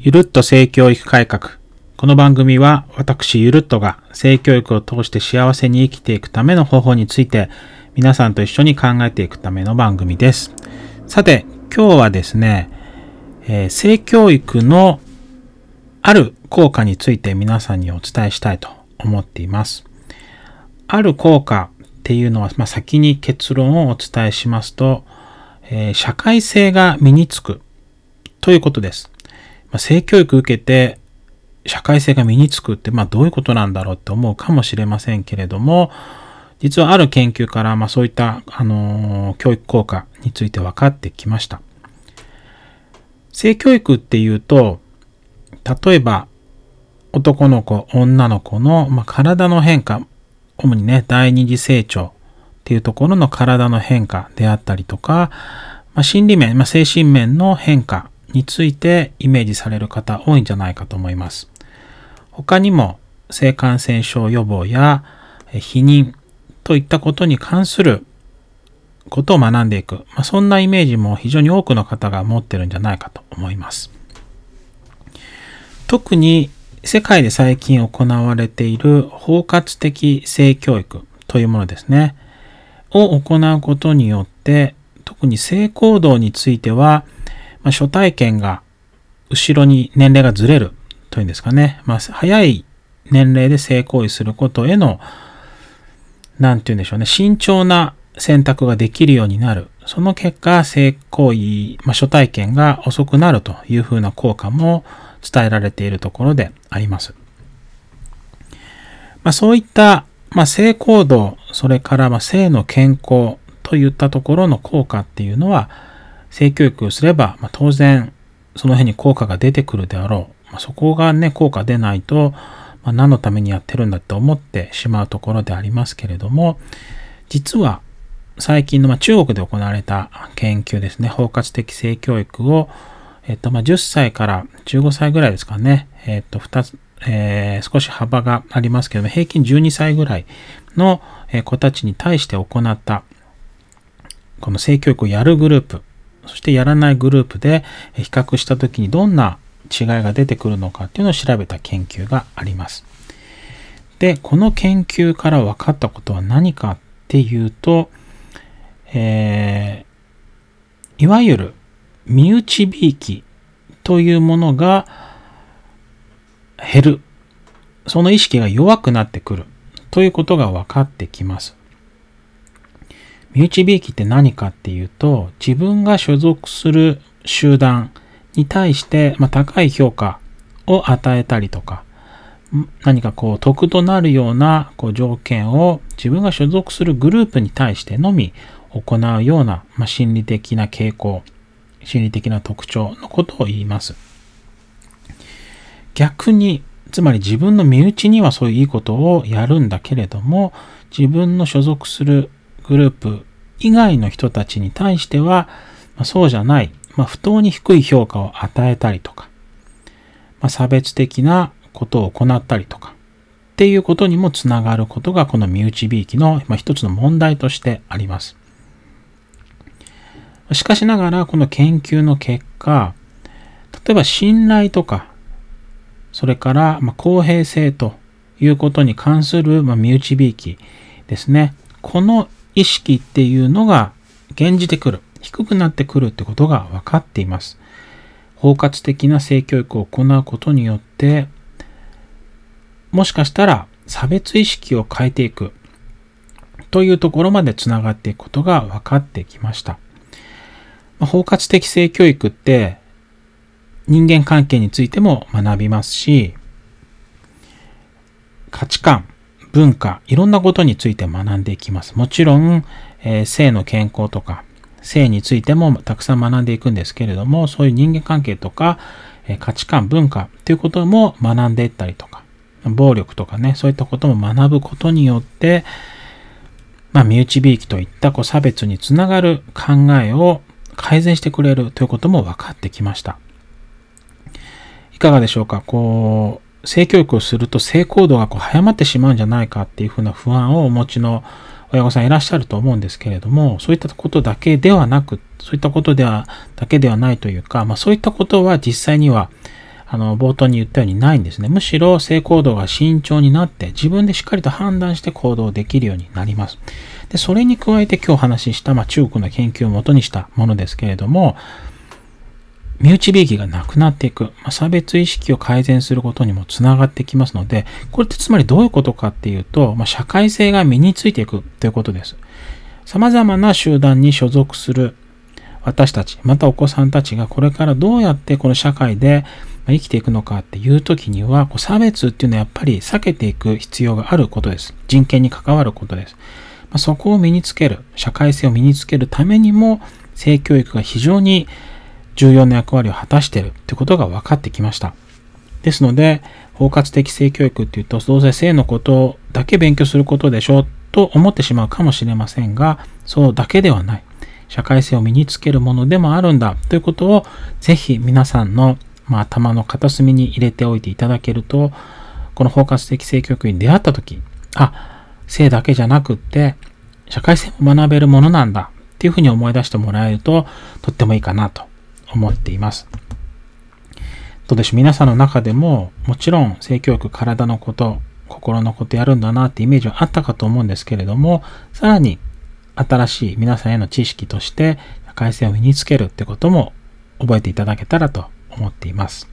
ゆるっと性教育改革。この番組は私ゆるっとが性教育を通して幸せに生きていくための方法について皆さんと一緒に考えていくための番組です。さて、今日はですね、えー性教育のある効果について皆さんにお伝えしたいと思っています。ある効果っていうのは、まあ、先に結論をお伝えしますと、えー社会性が身につくということです。あ、性教育受けて社会性が身につくって、まあ、どういうことなんだろうって思うかもしれませんけれども、実はある研究から、まあ、そういった、あのー教育効果について分かってきました。性教育っていうと、例えば、男の子、女の子の、まあ、体の変化、主にね、第二次成長っていうところの体の変化であったりとか、まあ、心理面、まあ、精神面の変化についてイメージされる方多いんじゃないかと思います。他にも性感染症予防や避妊といったことに関することを学んでいく、まあ、そんなイメージも非常に多くの方が持ってるんじゃないかと思います。特に世界で最近行われている包括的性教育というものですね。を行うことによって、特に性行動については、まあ、初体験が後ろに年齢がずれるというんですかね。まあ、早い年齢で性行為することへの、なんて言うんでしょうね。慎重な選択ができるようになる。その結果、性行為、まあ、初体験が遅くなるというふうな効果も伝えられているところであります。まあ、そういった、まあ、性行動、それからまあ性の健康といったところの効果っていうのは、性教育をすれば、まあ、当然その辺に効果が出てくるであろう。まあ、そこがね、効果出ないと、まあ、何のためにやってるんだって思ってしまうところでありますけれども、実は最近の、まあ、中国で行われた研究ですね、包括的性教育を、えっと、まあ、10歳から15歳ぐらいですかね、えっと、2つ、えー少し幅がありますけども、平均12歳ぐらいのえー子たちに対して行った、この性教育をやるグループ、そしてやらないグループで比較したときにどんな違いが出てくるのかっていうのを調べた研究があります。で、この研究から分かったことは何かっていうと、えーいわゆる身内びいきというものが減る。その意識が弱くなってくるということが分かってきます。身内びいきって何かっていうと、自分が所属する集団に対して、まあ、高い評価を与えたりとか、何かこう得となるようなこう条件を自分が所属するグループに対してのみ行うような、まあ、心理的な傾向、心理的な特徴のことを言います。逆に、つまり自分の身内にはそういういいことをやるんだけれども、自分の所属するグループ以外の人たちに対しては、まあ、そうじゃない、まあ、不当に低い評価を与えたりとか、まあ、差別的なことを行ったりとか、っていうことにもつながることがこの身内びいきの、まあ、一つの問題としてあります。しかしながら、この研究の結果、例えば信頼とか、それから、まあ、公平性ということに関する、まあ、身内びいきですね。この意識っていうのが現じてくる、低くなってくるってことが分かっています。包括的な性教育を行うことによって、もしかしたら差別意識を変えていくというところまでつながっていくことが分かってきました。包括的性教育って人間関係についても学びますし、価値観、文化、いろんなことについて学んでいきます。もちろん、えー性の健康とか、性についてもたくさん学んでいくんですけれども、そういう人間関係とか、えー価値観、文化ということも学んでいったりとか、暴力とかね、そういったことも学ぶことによって、まあ、身内びいきといったこう差別につながる考えを改善してくれるということも分かってきました。いかがでしょうか？こう、性教育をすると性行動がこう早まってしまうんじゃないかっていうふうな不安をお持ちの親御さんいらっしゃると思うんですけれども、そういったことだけではなく、そういったことでは、だけではないというか、まあそういったことは実際にはあの、冒頭に言ったようにないんですね。むしろ性行動が慎重になって、自分でしっかりと判断して行動できるようになります。で、それに加えて今日お話しした、まあ、中国の研究をもとにしたものですけれども、身内びいきがなくなっていく、ま、差別意識を改善することにもつながってきますので、これってつまりどういうことかっていうと、ま、社会性が身についていくということです。様々な集団に所属する私たち、またお子さんたちがこれからどうやってこの社会で生きていくのかっていう時には、こう差別っていうのはやっぱり避けていく必要があることです。人権に関わることです。ま、そこを身につける、社会性を身につけるためにも、性教育が非常に重要な役割を果たしているということが分かってきました。ですので、包括的性教育っていうと、どうせ性のことだけ勉強することでしょうと思ってしまうかもしれませんが、そうだけではない。社会性を身につけるものでもあるんだということを、ぜひ皆さんの、まあ、頭の片隅に入れておいていただけると、この包括的性教育に出会ったとき、あ、性だけじゃなくって、社会性も学べるものなんだっていうふうに思い出してもらえると、とってもいいかなと思っています。どうでしょう？皆さんの中でも、もちろん性教育、体のこと、心のことやるんだなってイメージはあったかと思うんですけれども、さらに新しい皆さんへの知識として社会性を身につけるってことも覚えていただけたらと思っています。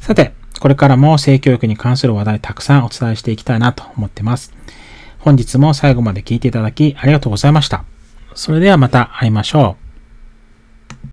さて、これからも性教育に関する話題たくさんお伝えしていきたいなと思っています。本日も最後まで聞いていただきありがとうございました。それではまた会いましょう。